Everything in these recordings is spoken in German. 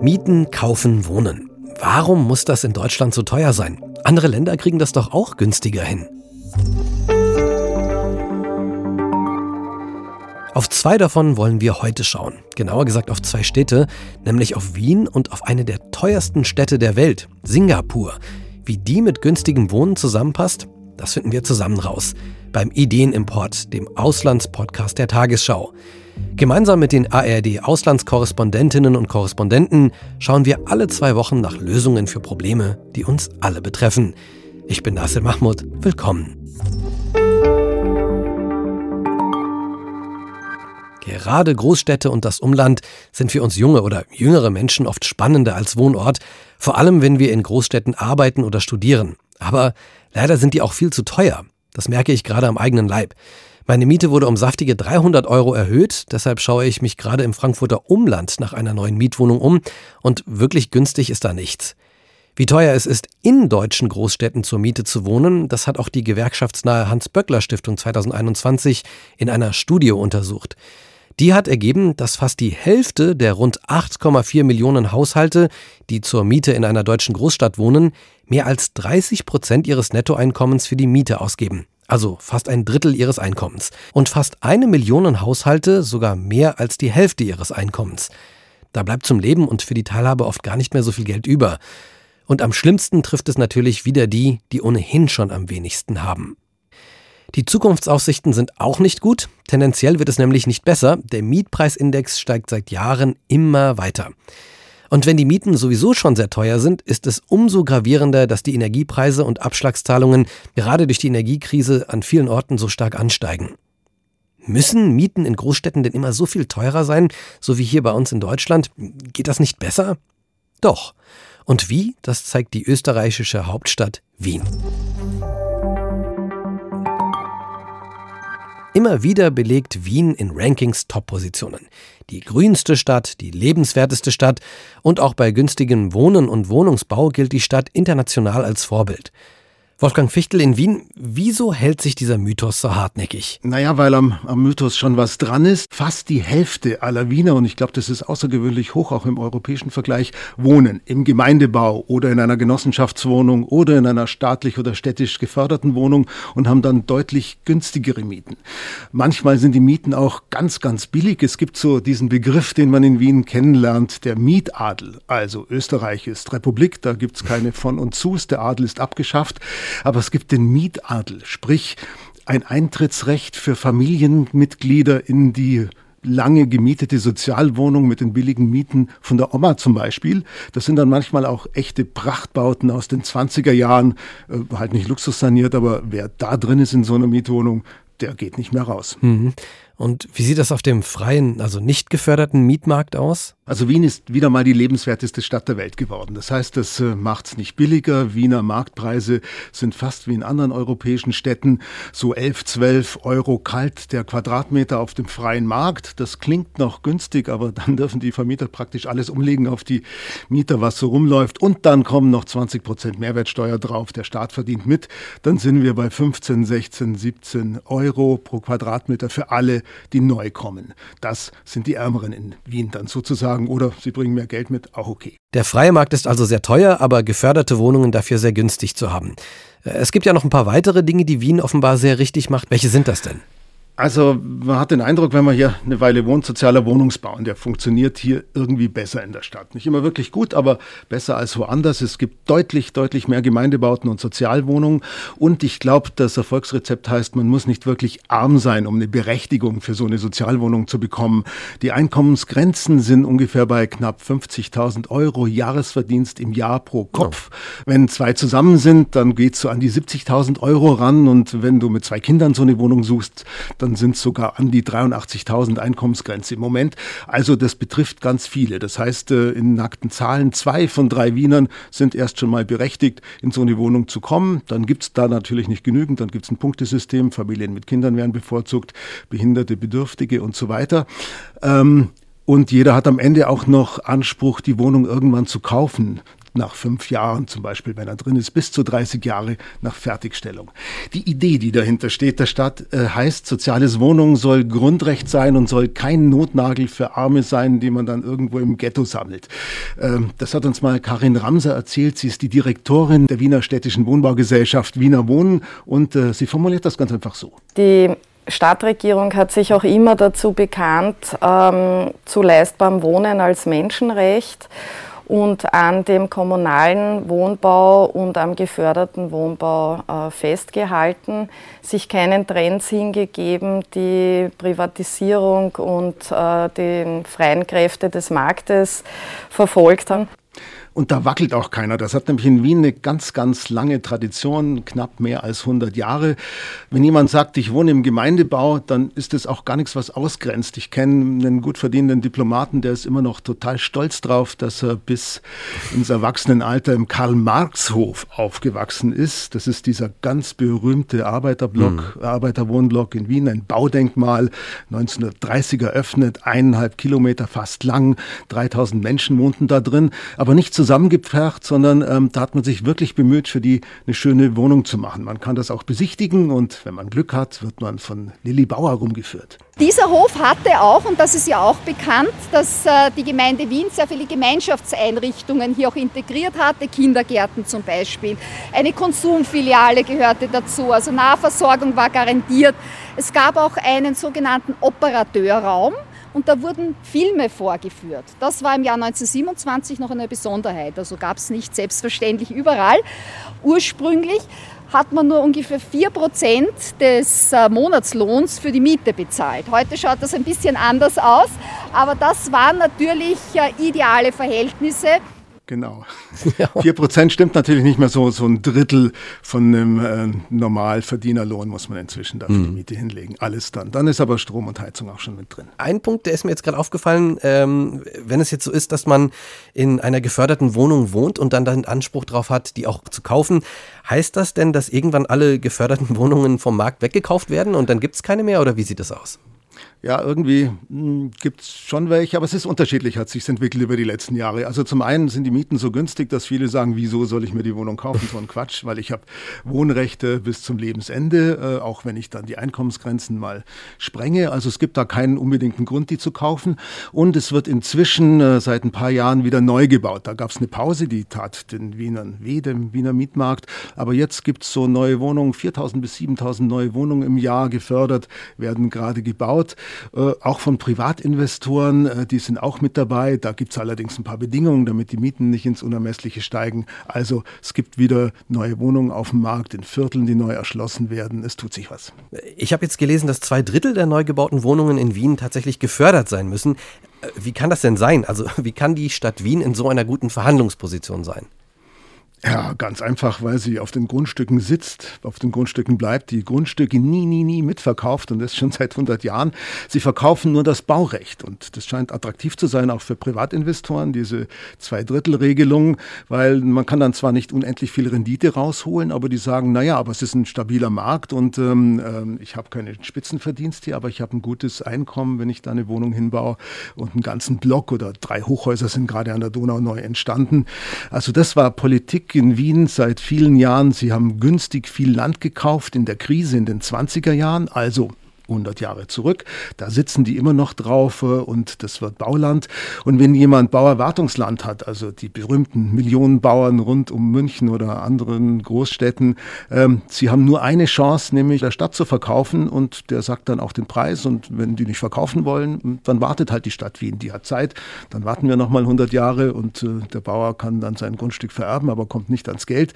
Mieten, kaufen, wohnen. Warum muss das in Deutschland so teuer sein? Andere Länder kriegen das doch auch günstiger hin. Auf zwei davon wollen wir heute schauen. Genauer gesagt auf zwei Städte, nämlich auf Wien und auf eine der teuersten Städte der Welt, Singapur. Wie die mit günstigem Wohnen zusammenpasst, das finden wir zusammen raus. Beim Ideenimport, dem Auslandspodcast der Tagesschau. Gemeinsam mit den ARD-Auslandskorrespondentinnen und Korrespondenten schauen wir alle zwei Wochen nach Lösungen für Probleme, die uns alle betreffen. Ich bin Nasser Mahmoud. Willkommen. Gerade Großstädte und das Umland sind für uns junge oder jüngere Menschen oft spannender als Wohnort, vor allem wenn wir in Großstädten arbeiten oder studieren. Aber leider sind die auch viel zu teuer. Das merke ich gerade am eigenen Leib. Meine Miete wurde um saftige 300 Euro erhöht, deshalb schaue ich mich gerade im Frankfurter Umland nach einer neuen Mietwohnung um und wirklich günstig ist da nichts. Wie teuer es ist, in deutschen Großstädten zur Miete zu wohnen, das hat auch die gewerkschaftsnahe Hans-Böckler-Stiftung 2021 in einer Studie untersucht. Die hat ergeben, dass fast die Hälfte der rund 8,4 Millionen Haushalte, die zur Miete in einer deutschen Großstadt wohnen, mehr als 30 Prozent ihres Nettoeinkommens für die Miete ausgeben. Also fast ein Drittel ihres Einkommens. Und fast eine Million Haushalte sogar mehr als die Hälfte ihres Einkommens. Da bleibt zum Leben und für die Teilhabe oft gar nicht mehr so viel Geld über. Und am schlimmsten trifft es natürlich wieder die, die ohnehin schon am wenigsten haben. Die Zukunftsaussichten sind auch nicht gut. Tendenziell wird es nämlich nicht besser. Der Mietpreisindex steigt seit Jahren immer weiter. Und wenn die Mieten sowieso schon sehr teuer sind, ist es umso gravierender, dass die Energiepreise und Abschlagszahlungen gerade durch die Energiekrise an vielen Orten so stark ansteigen. Müssen Mieten in Großstädten denn immer so viel teurer sein, so wie hier bei uns in Deutschland? Geht das nicht besser? Doch. Und wie? Das zeigt die österreichische Hauptstadt Wien. Immer wieder belegt Wien in Rankings Top-Positionen. Die grünste Stadt, die lebenswerteste Stadt und auch bei günstigem Wohnen und Wohnungsbau gilt die Stadt international als Vorbild. Wolfgang Fichtel in Wien, wieso hält sich dieser Mythos so hartnäckig? Naja, weil am, am Mythos schon was dran ist. Fast die Hälfte aller Wiener, und ich glaube, das ist außergewöhnlich hoch, auch im europäischen Vergleich, wohnen im Gemeindebau oder in einer Genossenschaftswohnung oder in einer staatlich oder städtisch geförderten Wohnung und haben dann deutlich günstigere Mieten. Manchmal sind die Mieten auch ganz, ganz billig. Es gibt so diesen Begriff, den man in Wien kennenlernt, der Mietadel. Also Österreich ist Republik, da gibt es keine von und zus, der Adel ist abgeschafft. Aber es gibt den Mietadel, sprich ein Eintrittsrecht für Familienmitglieder in die lange gemietete Sozialwohnung mit den billigen Mieten von der Oma zum Beispiel. Das sind dann manchmal auch echte Prachtbauten aus den 20er Jahren, äh, halt nicht luxussaniert, aber wer da drin ist in so einer Mietwohnung, der geht nicht mehr raus. Mhm. Und wie sieht das auf dem freien, also nicht geförderten Mietmarkt aus? Also Wien ist wieder mal die lebenswerteste Stadt der Welt geworden. Das heißt, das äh, macht es nicht billiger. Wiener Marktpreise sind fast wie in anderen europäischen Städten so 11, 12 Euro kalt der Quadratmeter auf dem freien Markt. Das klingt noch günstig, aber dann dürfen die Vermieter praktisch alles umlegen auf die Mieter, was so rumläuft. Und dann kommen noch 20 Prozent Mehrwertsteuer drauf. Der Staat verdient mit. Dann sind wir bei 15, 16, 17 Euro pro Quadratmeter für alle, die neu kommen. Das sind die Ärmeren in Wien dann sozusagen sagen, oder sie bringen mehr Geld mit, auch okay. Der freie Markt ist also sehr teuer, aber geförderte Wohnungen dafür sehr günstig zu haben. Äh, es gibt ja noch ein paar weitere Dinge, die Wien offenbar sehr richtig macht. Welche sind das denn? Also man hat den Eindruck, wenn man hier eine Weile wohnt, sozialer Wohnungsbau, und der funktioniert hier irgendwie besser in der Stadt. Nicht immer wirklich gut, aber besser als woanders. Es gibt deutlich, deutlich mehr Gemeindebauten und Sozialwohnungen. Und ich glaube, das Erfolgsrezept heißt, man muss nicht wirklich arm sein, um eine Berechtigung für so eine Sozialwohnung zu bekommen. Die Einkommensgrenzen sind ungefähr bei knapp 50.000 Euro Jahresverdienst im Jahr pro Kopf. Ja. Wenn zwei zusammen sind, dann geht's so an die 70.000 Euro ran. Und wenn du mit zwei Kindern so eine Wohnung suchst, dann sind es sogar an die 83.000 Einkommensgrenze im Moment. Also das betrifft ganz viele. Das heißt, äh, in nackten Zahlen, zwei von drei Wienern sind erst schon mal berechtigt, in so eine Wohnung zu kommen. Dann gibt es da natürlich nicht genügend. Dann gibt es ein Punktesystem. Familien mit Kindern werden bevorzugt, Behinderte, Bedürftige und so weiter. Ähm, und jeder hat am Ende auch noch Anspruch, die Wohnung irgendwann zu kaufen nach fünf Jahren, zum Beispiel, wenn er drin ist, bis zu 30 Jahre nach Fertigstellung. Die Idee, die dahinter steht der Stadt, äh, heißt, soziales Wohnung soll Grundrecht sein und soll kein Notnagel für Arme sein, die man dann irgendwo im Ghetto sammelt. Ähm, das hat uns mal Karin Ramser erzählt. Sie ist die Direktorin der Wiener Städtischen Wohnbaugesellschaft Wiener Wohnen und äh, sie formuliert das ganz einfach so. Die Stadtregierung hat sich auch immer dazu bekannt, ähm, zu leistbarem Wohnen als Menschenrecht und an dem kommunalen Wohnbau und am geförderten Wohnbau äh, festgehalten, sich keinen Trends hingegeben, die Privatisierung und äh, die freien Kräfte des Marktes verfolgt haben. Und da wackelt auch keiner. Das hat nämlich in Wien eine ganz, ganz lange Tradition, knapp mehr als 100 Jahre. Wenn jemand sagt, ich wohne im Gemeindebau, dann ist das auch gar nichts, was ausgrenzt. Ich kenne einen gut verdienenden Diplomaten, der ist immer noch total stolz drauf, dass er bis ins Erwachsenenalter im Karl-Marx-Hof aufgewachsen ist. Das ist dieser ganz berühmte Arbeiterblock, mhm. Arbeiterwohnblock in Wien, ein Baudenkmal, 1930 eröffnet, eineinhalb Kilometer fast lang, 3000 Menschen wohnten da drin, aber nicht zu zusammengepfercht, sondern ähm, da hat man sich wirklich bemüht, für die eine schöne Wohnung zu machen. Man kann das auch besichtigen und wenn man Glück hat, wird man von Lilly Bauer rumgeführt. Dieser Hof hatte auch, und das ist ja auch bekannt, dass äh, die Gemeinde Wien sehr viele Gemeinschaftseinrichtungen hier auch integriert hatte, Kindergärten zum Beispiel. Eine Konsumfiliale gehörte dazu, also Nahversorgung war garantiert. Es gab auch einen sogenannten Operateurraum und da wurden Filme vorgeführt. Das war im Jahr 1927 noch eine Besonderheit, also gab es nicht selbstverständlich überall. Ursprünglich hat man nur ungefähr 4% des äh, Monatslohns für die Miete bezahlt. Heute schaut das ein bisschen anders aus, aber das waren natürlich äh, ideale Verhältnisse. Genau. Vier Prozent stimmt natürlich nicht mehr so. So ein Drittel von einem äh, Normalverdienerlohn muss man inzwischen dafür mhm. die Miete hinlegen. Alles dann. Dann ist aber Strom und Heizung auch schon mit drin. Ein Punkt, der ist mir jetzt gerade aufgefallen, ähm, wenn es jetzt so ist, dass man in einer geförderten Wohnung wohnt und dann den Anspruch darauf hat, die auch zu kaufen, heißt das denn, dass irgendwann alle geförderten Wohnungen vom Markt weggekauft werden und dann gibt es keine mehr oder wie sieht das aus? Ja, irgendwie hm, gibt es schon welche, aber es ist unterschiedlich, hat sich entwickelt über die letzten Jahre. Also zum einen sind die Mieten so günstig, dass viele sagen, wieso soll ich mir die Wohnung kaufen? So ein Quatsch, weil ich habe Wohnrechte bis zum Lebensende, äh, auch wenn ich dann die Einkommensgrenzen mal sprenge. Also es gibt da keinen unbedingten Grund, die zu kaufen. Und es wird inzwischen äh, seit ein paar Jahren wieder neu gebaut. Da gab es eine Pause, die tat den Wienern weh, dem Wiener Mietmarkt. Aber jetzt gibt es so neue Wohnungen, 4.000 bis 7.000 neue Wohnungen im Jahr gefördert, werden gerade gebaut. Äh, auch von Privatinvestoren, äh, die sind auch mit dabei. Da gibt es allerdings ein paar Bedingungen, damit die Mieten nicht ins Unermessliche steigen. Also es gibt wieder neue Wohnungen auf dem Markt in Vierteln, die neu erschlossen werden. Es tut sich was. Ich habe jetzt gelesen, dass zwei Drittel der neu gebauten Wohnungen in Wien tatsächlich gefördert sein müssen. Äh, wie kann das denn sein? Also wie kann die Stadt Wien in so einer guten Verhandlungsposition sein? Ja, ganz einfach, weil sie auf den Grundstücken sitzt, auf den Grundstücken bleibt, die Grundstücke nie, nie, nie mitverkauft und das schon seit 100 Jahren. Sie verkaufen nur das Baurecht und das scheint attraktiv zu sein, auch für Privatinvestoren, diese Zweidrittelregelung, weil man kann dann zwar nicht unendlich viel Rendite rausholen, aber die sagen, naja, aber es ist ein stabiler Markt und ähm, ähm ich habe keine Spitzenverdienste, aber ich habe ein gutes Einkommen, wenn ich da eine Wohnung hinbaue und einen ganzen Block oder drei Hochhäuser sind gerade an der Donau neu entstanden. Also das war Politik Politik in Wien seit vielen Jahren. Sie haben günstig viel Land gekauft in der Krise in den 20er Jahren, also 100 Jahre zurück. Da sitzen die immer noch drauf äh, und das wird Bauland. Und wenn jemand Bauerwartungsland hat, also die berühmten Millionenbauern rund um München oder anderen Großstädten, ähm, sie haben nur eine Chance, nämlich der Stadt zu verkaufen und der sagt dann auch den Preis und wenn die nicht verkaufen wollen, dann wartet halt die Stadt Wien, die hat Zeit, dann warten wir nochmal 100 Jahre und äh, der Bauer kann dann sein Grundstück vererben, aber kommt nicht ans Geld.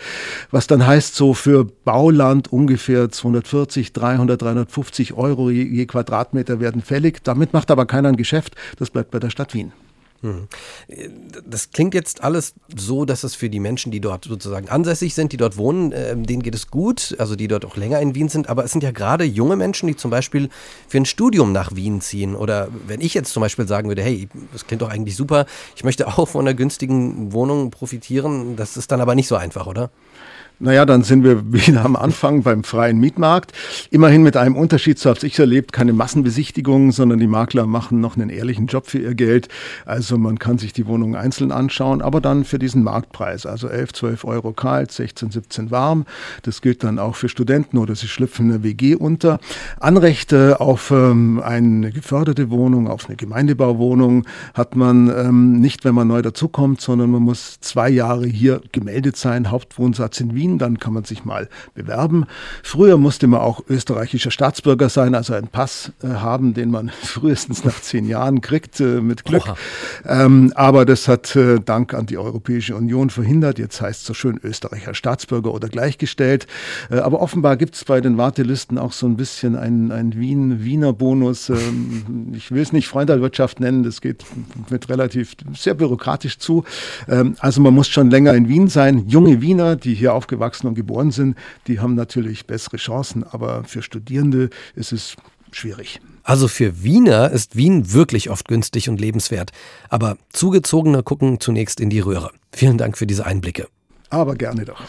Was dann heißt, so für Bauland ungefähr 240, 300, 350 Euro Euro je Quadratmeter werden fällig. Damit macht aber keiner ein Geschäft. Das bleibt bei der Stadt Wien. Hm. Das klingt jetzt alles so, dass es für die Menschen, die dort sozusagen ansässig sind, die dort wohnen, ähm, denen geht es gut, also die dort auch länger in Wien sind. Aber es sind ja gerade junge Menschen, die zum Beispiel für ein Studium nach Wien ziehen. Oder wenn ich jetzt zum Beispiel sagen würde, hey, das klingt doch eigentlich super, ich möchte auch von einer günstigen Wohnung profitieren, das ist dann aber nicht so einfach, oder? Naja, dann sind wir wieder am Anfang beim freien Mietmarkt. Immerhin mit einem Unterschied, so habe ich erlebt, keine Massenbesichtigungen, sondern die Makler machen noch einen ehrlichen Job für ihr Geld. Also man kann sich die Wohnungen einzeln anschauen, aber dann für diesen Marktpreis, also 11, 12 Euro kalt, 16, 17 warm. Das gilt dann auch für Studenten oder sie schlüpfen in eine WG unter. Anrechte auf ähm, eine geförderte Wohnung, auf eine Gemeindebauwohnung hat man ähm, nicht, wenn man neu dazukommt, sondern man muss zwei Jahre hier gemeldet sein, Hauptwohnsatz in Wien Wien, dann kann man sich mal bewerben. Früher musste man auch österreichischer Staatsbürger sein, also einen Pass äh, haben, den man frühestens nach zehn Jahren kriegt, äh, mit Glück. Ähm, aber das hat äh, Dank an die Europäische Union verhindert. Jetzt heißt es so schön Österreicher Staatsbürger oder gleichgestellt. Äh, aber offenbar gibt es bei den Wartelisten auch so ein bisschen einen, einen Wien, Wiener Bonus. Ähm, ich will es nicht Freundalwirtschaft nennen, das geht mit relativ sehr bürokratisch zu. Ähm, also man muss schon länger in Wien sein. Junge Wiener, die hier aufgewachsen aufgewachsen und geboren sind, die haben natürlich bessere Chancen, aber für Studierende ist es schwierig. Also für Wiener ist Wien wirklich oft günstig und lebenswert. Aber Zugezogene gucken zunächst in die Röhre. Vielen Dank für diese Einblicke. Aber gerne doch.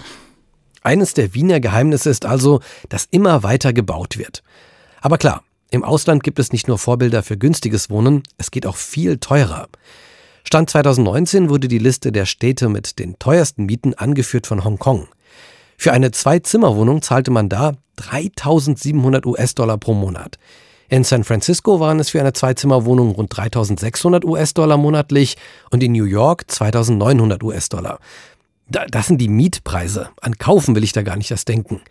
Eines der Wiener Geheimnisse ist also, dass immer weiter gebaut wird. Aber klar, im Ausland gibt es nicht nur Vorbilder für günstiges Wohnen, es geht auch viel teurer. Stand 2019 wurde die Liste der Städte mit den teuersten Mieten angeführt von Hongkong. Für eine Zwei-Zimmer-Wohnung zahlte man da 3700 US-Dollar pro Monat. In San Francisco waren es für eine Zwei-Zimmer-Wohnung rund 3600 US-Dollar monatlich und in New York 2900 US-Dollar. Das sind die Mietpreise. An Kaufen will ich da gar nicht erst denken.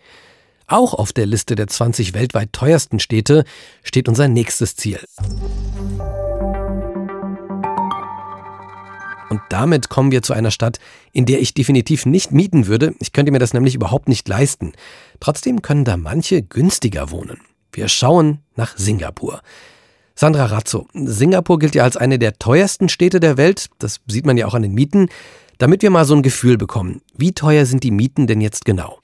Auch auf der Liste der 20 weltweit teuersten Städte steht unser nächstes Ziel. Und damit kommen wir zu einer Stadt, in der ich definitiv nicht mieten würde. Ich könnte mir das nämlich überhaupt nicht leisten. Trotzdem können da manche günstiger wohnen. Wir schauen nach Singapur. Sandra Razzo, Singapur gilt ja als eine der teuersten Städte der Welt. Das sieht man ja auch an den Mieten. Damit wir mal so ein Gefühl bekommen, wie teuer sind die Mieten denn jetzt genau?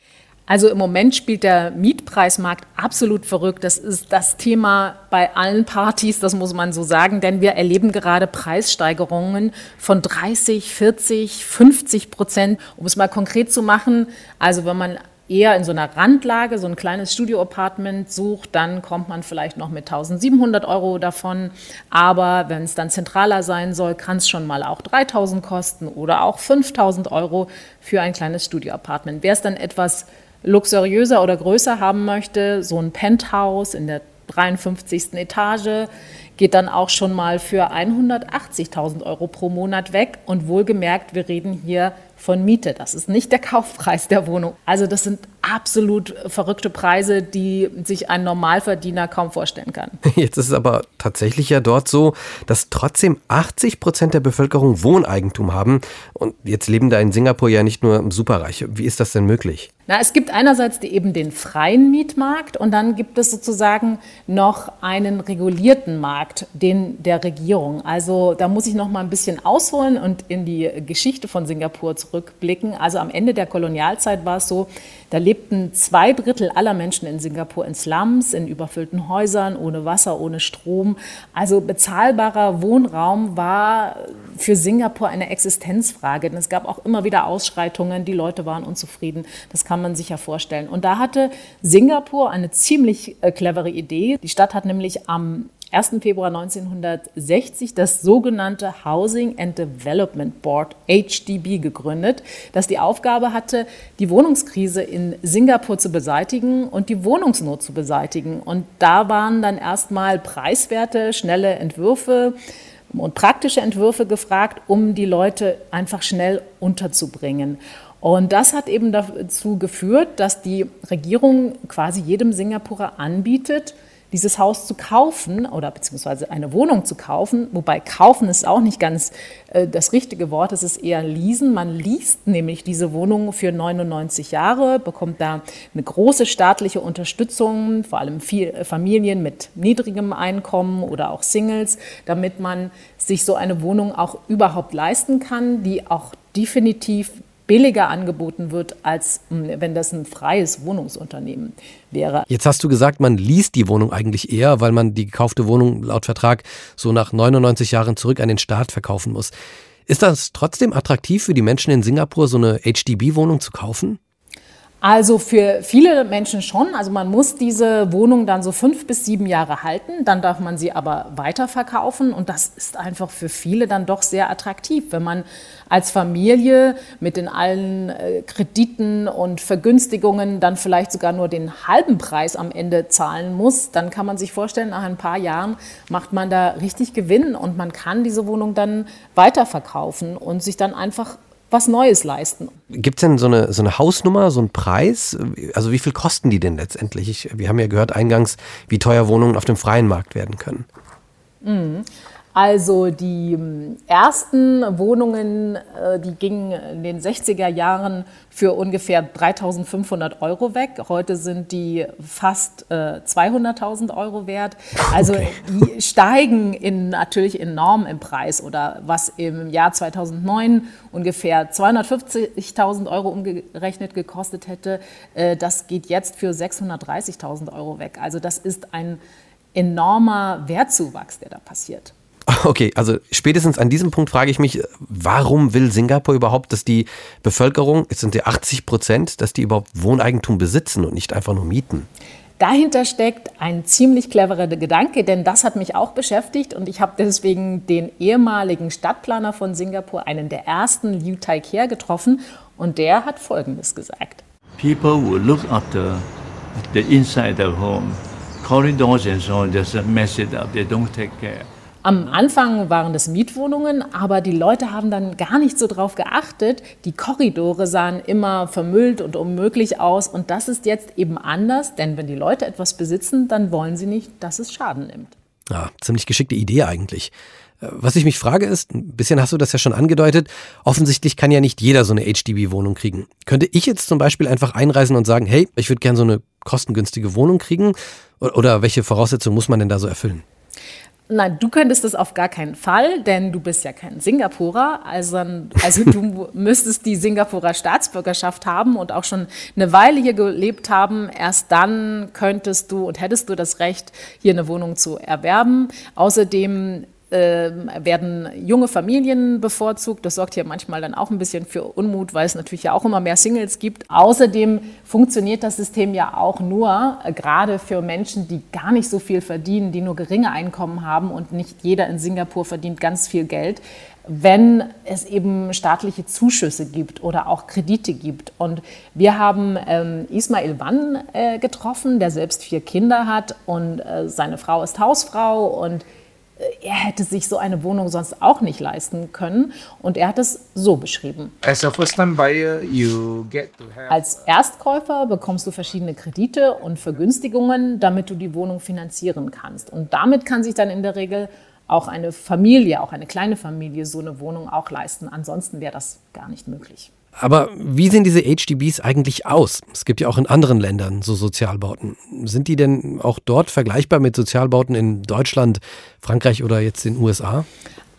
Also im Moment spielt der Mietpreismarkt absolut verrückt. Das ist das Thema bei allen Partys, das muss man so sagen, denn wir erleben gerade Preissteigerungen von 30, 40, 50 Prozent. Um es mal konkret zu machen, also wenn man eher in so einer Randlage, so ein kleines Studio-Apartment sucht, dann kommt man vielleicht noch mit 1700 Euro davon. Aber wenn es dann zentraler sein soll, kann es schon mal auch 3000 kosten oder auch 5000 Euro für ein kleines Studio-Apartment. Wer es dann etwas luxuriöser oder größer haben möchte, so ein Penthouse in der 53. Etage, geht dann auch schon mal für 180.000 Euro pro Monat weg. Und wohlgemerkt, wir reden hier von Miete. Das ist nicht der Kaufpreis der Wohnung. Also das sind absolut verrückte Preise, die sich ein Normalverdiener kaum vorstellen kann. Jetzt ist es aber tatsächlich ja dort so, dass trotzdem 80 Prozent der Bevölkerung Wohneigentum haben. Und jetzt leben da in Singapur ja nicht nur Superreiche. Wie ist das denn möglich? Na, es gibt einerseits die, eben den freien Mietmarkt und dann gibt es sozusagen noch einen regulierten Markt, den der Regierung. Also da muss ich noch mal ein bisschen ausholen und in die Geschichte von Singapur zurückblicken. Also am Ende der Kolonialzeit war es so, da lebten zwei Drittel aller Menschen in Singapur in Slums, in überfüllten Häusern, ohne Wasser, ohne Strom. Also bezahlbarer Wohnraum war für Singapur eine Existenzfrage. Denn es gab auch immer wieder Ausschreitungen, die Leute waren unzufrieden. Das kann man sich ja vorstellen. Und da hatte Singapur eine ziemlich äh, clevere Idee. Die Stadt hat nämlich am 1. Februar 1960 das sogenannte Housing and Development Board, HDB, gegründet, das die Aufgabe hatte, die Wohnungskrise in Singapur zu beseitigen und die Wohnungsnot zu beseitigen. Und da waren dann erstmal preiswerte, schnelle Entwürfe und praktische Entwürfe gefragt, um die Leute einfach schnell unterzubringen. Und das hat eben dazu geführt, dass die Regierung quasi jedem Singapurer anbietet, dieses Haus zu kaufen oder beziehungsweise eine Wohnung zu kaufen, wobei kaufen ist auch nicht ganz äh, das richtige Wort, es ist eher leasen. Man liest nämlich diese Wohnung für 99 Jahre, bekommt da eine große staatliche Unterstützung, vor allem viel, äh, Familien mit niedrigem Einkommen oder auch Singles, damit man sich so eine Wohnung auch überhaupt leisten kann, die auch definitiv billiger angeboten wird, als hm, wenn das ein freies Wohnungsunternehmen wäre. Jetzt hast du gesagt, man liest die Wohnung eigentlich eher, weil man die gekaufte Wohnung laut Vertrag so nach 99 Jahren zurück an den Staat verkaufen muss. Ist das trotzdem attraktiv für die Menschen in Singapur, so eine HDB-Wohnung zu kaufen? Also für viele Menschen schon. Also man muss diese Wohnung dann so fünf bis sieben Jahre halten, dann darf man sie aber weiterverkaufen. Und das ist einfach für viele dann doch sehr attraktiv, wenn man als Familie mit den allen äh, Krediten und Vergünstigungen dann vielleicht sogar nur den halben Preis am Ende zahlen muss, dann kann man sich vorstellen, nach ein paar Jahren macht man da richtig Gewinn und man kann diese Wohnung dann weiterverkaufen und sich dann einfach was Neues leisten. Gibt es denn so eine, so eine Hausnummer, so einen Preis? Also wie viel kosten die denn letztendlich? Ich, wir haben ja gehört eingangs, wie teuer Wohnungen auf dem freien Markt werden können. Mhm. Also die ähm, ersten Wohnungen, äh, die gingen in den 60er Jahren für ungefähr 3.500 Euro weg. Heute sind die fast 200.000 äh, Euro wert. Also okay. die steigen in, natürlich enorm im Preis. Oder was im Jahr 2009 ungefähr 250.000 Euro umgerechnet gekostet hätte, äh, das geht jetzt für 630.000 Euro weg. Also das ist ein enormer Wertzuwachs, der da passiert. Okay, also spätestens an diesem Punkt frage ich mich, warum will Singapur überhaupt, dass die Bevölkerung, jetzt sind ja 80 Prozent, dass die überhaupt Wohneigentum besitzen und nicht einfach nur mieten? Dahinter steckt ein ziemlich cleverer Gedanke, denn das hat mich auch beschäftigt und ich habe deswegen den ehemaligen Stadtplaner von Singapur, einen der ersten, Liu Tai Kier, getroffen und der hat Folgendes gesagt. People will look after the inside the home, corridors and so on, just mess it up, they don't take care. Am Anfang waren das Mietwohnungen, aber die Leute haben dann gar nicht so drauf geachtet. Die Korridore sahen immer vermüllt und unmöglich aus. Und das ist jetzt eben anders, denn wenn die Leute etwas besitzen, dann wollen sie nicht, dass es Schaden nimmt. Ja, ziemlich geschickte Idee eigentlich. Äh, was ich mich frage ist, ein bisschen hast du das ja schon angedeutet, offensichtlich kann ja nicht jeder so eine HDB-Wohnung kriegen. Könnte ich jetzt zum Beispiel einfach einreisen und sagen, hey, ich würde gerne so eine kostengünstige Wohnung kriegen? Oder welche Voraussetzungen muss man denn da so erfüllen? Nein, du könntest das auf gar keinen Fall, denn du bist ja kein Singapurer. Also, also du müsstest die Singapurer Staatsbürgerschaft haben und auch schon eine Weile hier gelebt haben. Erst dann könntest du und hättest du das Recht, hier eine Wohnung zu erwerben. Außerdem werden junge Familien bevorzugt. Das sorgt hier manchmal dann auch ein bisschen für Unmut, weil es natürlich ja auch immer mehr Singles gibt. Außerdem funktioniert das System ja auch nur äh, gerade für Menschen, die gar nicht so viel verdienen, die nur geringe Einkommen haben und nicht jeder in Singapur verdient ganz viel Geld, wenn es eben staatliche Zuschüsse gibt oder auch Kredite gibt. Und wir haben ähm, Ismail Wan äh, getroffen, der selbst vier Kinder hat und äh, seine Frau ist Hausfrau und er hätte sich so eine Wohnung sonst auch nicht leisten können. Und er hat es so beschrieben. Als Erstkäufer bekommst du verschiedene Kredite und Vergünstigungen, damit du die Wohnung finanzieren kannst. Und damit kann sich dann in der Regel auch eine Familie, auch eine kleine Familie, so eine Wohnung auch leisten. Ansonsten wäre das gar nicht möglich. Aber wie sehen diese HDBs eigentlich aus? Es gibt ja auch in anderen Ländern so Sozialbauten. Sind die denn auch dort vergleichbar mit Sozialbauten in Deutschland, Frankreich oder jetzt den USA?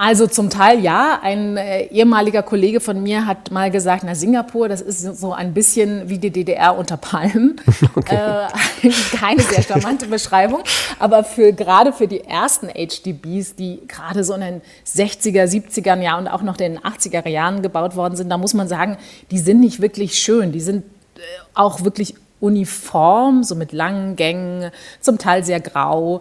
Also zum Teil ja. Ein äh, ehemaliger Kollege von mir hat mal gesagt, na Singapur, das ist so ein bisschen wie die DDR unter Palmen. Okay. Äh, keine sehr charmante Beschreibung. Aber für, gerade für die ersten HDBs, die gerade so in den 60er, 70er Jahren und auch noch in den 80er Jahren gebaut worden sind, da muss man sagen, die sind nicht wirklich schön. Die sind äh, auch wirklich uniform, so mit langen Gängen, zum Teil sehr grau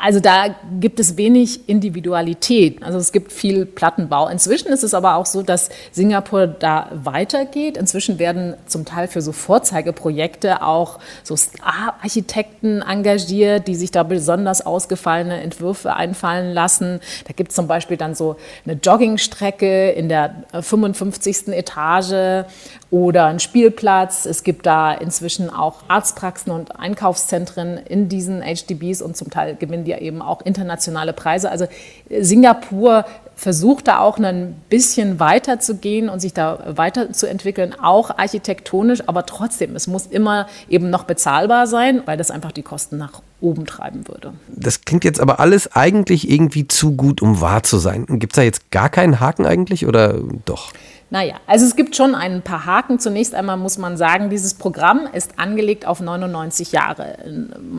also da gibt es wenig Individualität. Also es gibt viel Plattenbau. Inzwischen ist es aber auch so, dass Singapur da weitergeht. Inzwischen werden zum Teil für so Vorzeigeprojekte auch so Architekten engagiert, die sich da besonders ausgefallene Entwürfe einfallen lassen. Da gibt es zum Beispiel dann so eine Joggingstrecke in der 55. Etage oder einen Spielplatz. Es gibt da inzwischen auch Arztpraxen und Einkaufszentren in diesen HDBs und zum Teil gewinnen die ja eben auch internationale Preise. Also Singapur versucht da auch ein bisschen weiter zu gehen und sich da weiterzuentwickeln, auch architektonisch, aber trotzdem, es muss immer eben noch bezahlbar sein, weil das einfach die Kosten nach oben treiben würde. Das klingt jetzt aber alles eigentlich irgendwie zu gut, um wahr zu sein. Gibt es da jetzt gar keinen Haken eigentlich oder doch? Naja, also es gibt schon ein paar Haken. Zunächst einmal muss man sagen, dieses Programm ist angelegt auf 99 Jahre.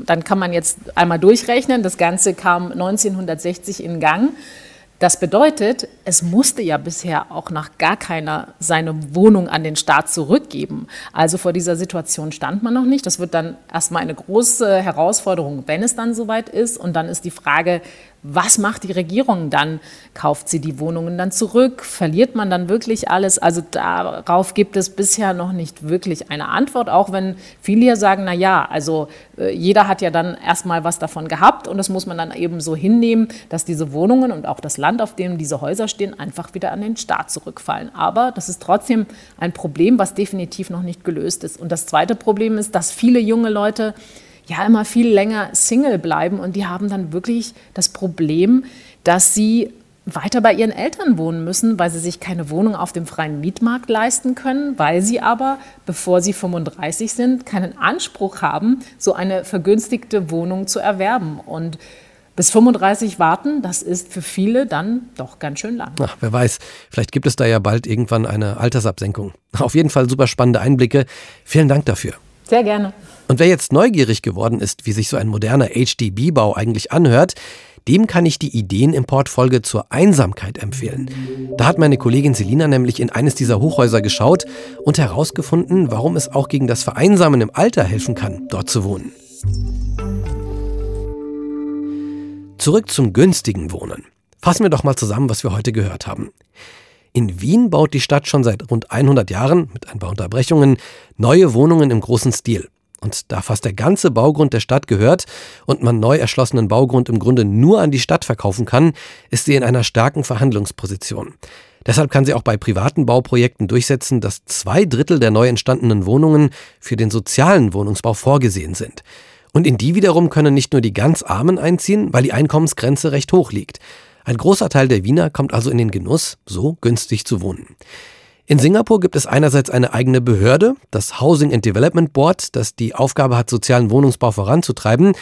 Dann kann man jetzt einmal durchrechnen. Das Ganze kam 1960 in Gang. Das bedeutet, es musste ja bisher auch nach gar keiner seine Wohnung an den Staat zurückgeben. Also vor dieser Situation stand man noch nicht. Das wird dann erstmal eine große Herausforderung, wenn es dann soweit ist. Und dann ist die Frage, was macht die Regierung dann? Kauft sie die Wohnungen dann zurück? Verliert man dann wirklich alles? Also darauf gibt es bisher noch nicht wirklich eine Antwort, auch wenn viele ja sagen, na ja, also äh, jeder hat ja dann erstmal was davon gehabt und das muss man dann eben so hinnehmen, dass diese Wohnungen und auch das Land, auf dem diese Häuser stehen, einfach wieder an den Staat zurückfallen. Aber das ist trotzdem ein Problem, was definitiv noch nicht gelöst ist. Und das zweite Problem ist, dass viele junge Leute ja immer viel länger Single bleiben und die haben dann wirklich das Problem, dass sie weiter bei ihren Eltern wohnen müssen, weil sie sich keine Wohnung auf dem freien Mietmarkt leisten können, weil sie aber, bevor sie 35 sind, keinen Anspruch haben, so eine vergünstigte Wohnung zu erwerben. Und bis 35 warten, das ist für viele dann doch ganz schön lang. Ach, wer weiß, vielleicht gibt es da ja bald irgendwann eine Altersabsenkung. Auf jeden Fall super spannende Einblicke. Vielen Dank dafür. Sehr gerne. Und wer jetzt neugierig geworden ist, wie sich so ein moderner HDB-Bau eigentlich anhört, dem kann ich die Ideenimportfolge zur Einsamkeit empfehlen. Da hat meine Kollegin Selina nämlich in eines dieser Hochhäuser geschaut und herausgefunden, warum es auch gegen das Vereinsamen im Alter helfen kann, dort zu wohnen. Zurück zum günstigen Wohnen. Fassen wir doch mal zusammen, was wir heute gehört haben. In Wien baut die Stadt schon seit rund 100 Jahren, mit ein paar Unterbrechungen, neue Wohnungen im großen Stil. Und da fast der ganze Baugrund der Stadt gehört und man neu erschlossenen Baugrund im Grunde nur an die Stadt verkaufen kann, ist sie in einer starken Verhandlungsposition. Deshalb kann sie auch bei privaten Bauprojekten durchsetzen, dass zwei Drittel der neu entstandenen Wohnungen für den sozialen Wohnungsbau vorgesehen sind. Und in die wiederum können nicht nur die ganz Armen einziehen, weil die Einkommensgrenze recht hoch liegt. Ein großer Teil der Wiener kommt also in den Genuss, so günstig zu wohnen. In Singapur gibt es einerseits eine eigene Behörde, das Housing and Development Board, das die Aufgabe hat, sozialen Wohnungsbau voranzutreiben.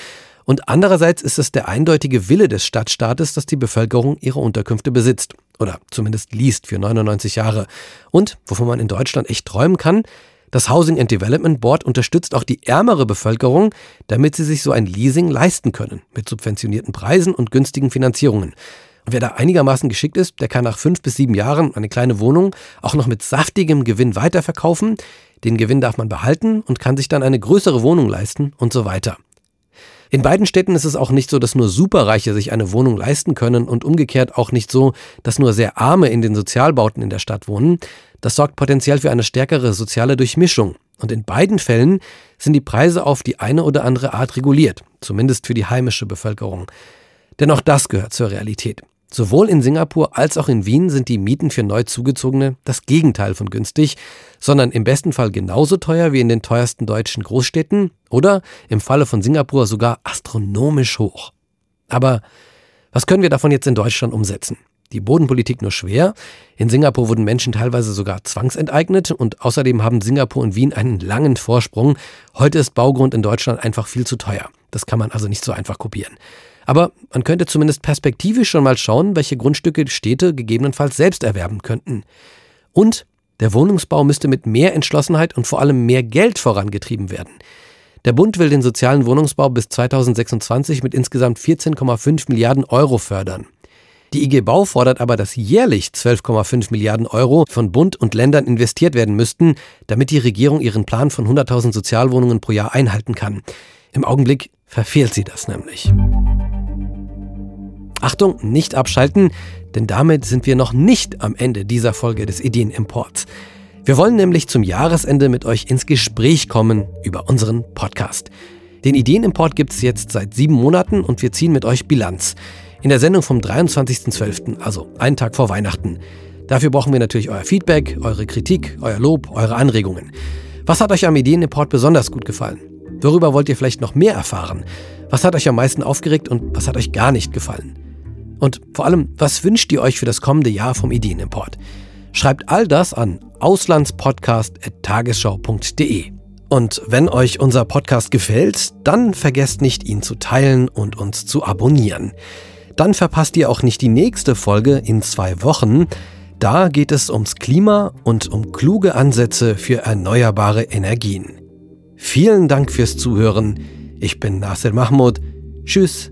Und andererseits ist es der eindeutige Wille des Stadtstaates, dass die Bevölkerung ihre Unterkünfte besitzt. Oder zumindest liest für 99 Jahre. Und, wovon man in Deutschland echt träumen kann, das Housing and Development Board unterstützt auch die ärmere Bevölkerung, damit sie sich so ein Leasing leisten können, mit subventionierten Preisen und günstigen Finanzierungen. Wer da einigermaßen geschickt ist, der kann nach fünf bis sieben Jahren eine kleine Wohnung auch noch mit saftigem Gewinn weiterverkaufen. Den Gewinn darf man behalten und kann sich dann eine größere Wohnung leisten und so weiter. In beiden Städten ist es auch nicht so, dass nur Superreiche sich eine Wohnung leisten können und umgekehrt auch nicht so, dass nur sehr Arme in den Sozialbauten in der Stadt wohnen. Das sorgt potenziell für eine stärkere soziale Durchmischung. Und in beiden Fällen sind die Preise auf die eine oder andere Art reguliert, zumindest für die heimische Bevölkerung. Denn auch das gehört zur Realität. Sowohl in Singapur als auch in Wien sind die Mieten für neu zugezogene das Gegenteil von günstig, sondern im besten Fall genauso teuer wie in den teuersten deutschen Großstädten oder im Falle von Singapur sogar astronomisch hoch. Aber was können wir davon jetzt in Deutschland umsetzen? Die Bodenpolitik nur schwer. In Singapur wurden Menschen teilweise sogar zwangsenteignet und außerdem haben Singapur und Wien einen langen Vorsprung. Heute ist Baugrund in Deutschland einfach viel zu teuer. Das kann man also nicht so einfach kopieren. Aber man könnte zumindest perspektivisch schon mal schauen, welche Grundstücke Städte gegebenenfalls selbst erwerben könnten. Und der Wohnungsbau müsste mit mehr Entschlossenheit und vor allem mehr Geld vorangetrieben werden. Der Bund will den sozialen Wohnungsbau bis 2026 mit insgesamt 14,5 Milliarden Euro fördern. Die IG Bau fordert aber, dass jährlich 12,5 Milliarden Euro von Bund und Ländern investiert werden müssten, damit die Regierung ihren Plan von 100.000 Sozialwohnungen pro Jahr einhalten kann. Im Augenblick verfehlt sie das nämlich. Achtung, nicht abschalten, denn damit sind wir noch nicht am Ende dieser Folge des Ideenimports. Wir wollen nämlich zum Jahresende mit euch ins Gespräch kommen über unseren Podcast. Den Ideenimport gibt es jetzt seit sieben Monaten und wir ziehen mit euch Bilanz. In der Sendung vom 23.12., also einen Tag vor Weihnachten. Dafür brauchen wir natürlich euer Feedback, eure Kritik, euer Lob, eure Anregungen. Was hat euch am Ideenimport besonders gut gefallen? Worüber wollt ihr vielleicht noch mehr erfahren? Was hat euch am meisten aufgeregt und was hat euch gar nicht gefallen? Und vor allem, was wünscht ihr euch für das kommende Jahr vom Ideenimport? Schreibt all das an auslandspodcast.tagesschau.de. Und wenn euch unser Podcast gefällt, dann vergesst nicht, ihn zu teilen und uns zu abonnieren. Dann verpasst ihr auch nicht die nächste Folge in zwei Wochen. Da geht es ums Klima und um kluge Ansätze für erneuerbare Energien. Vielen Dank fürs Zuhören. Ich bin Nasser Mahmoud. Tschüss,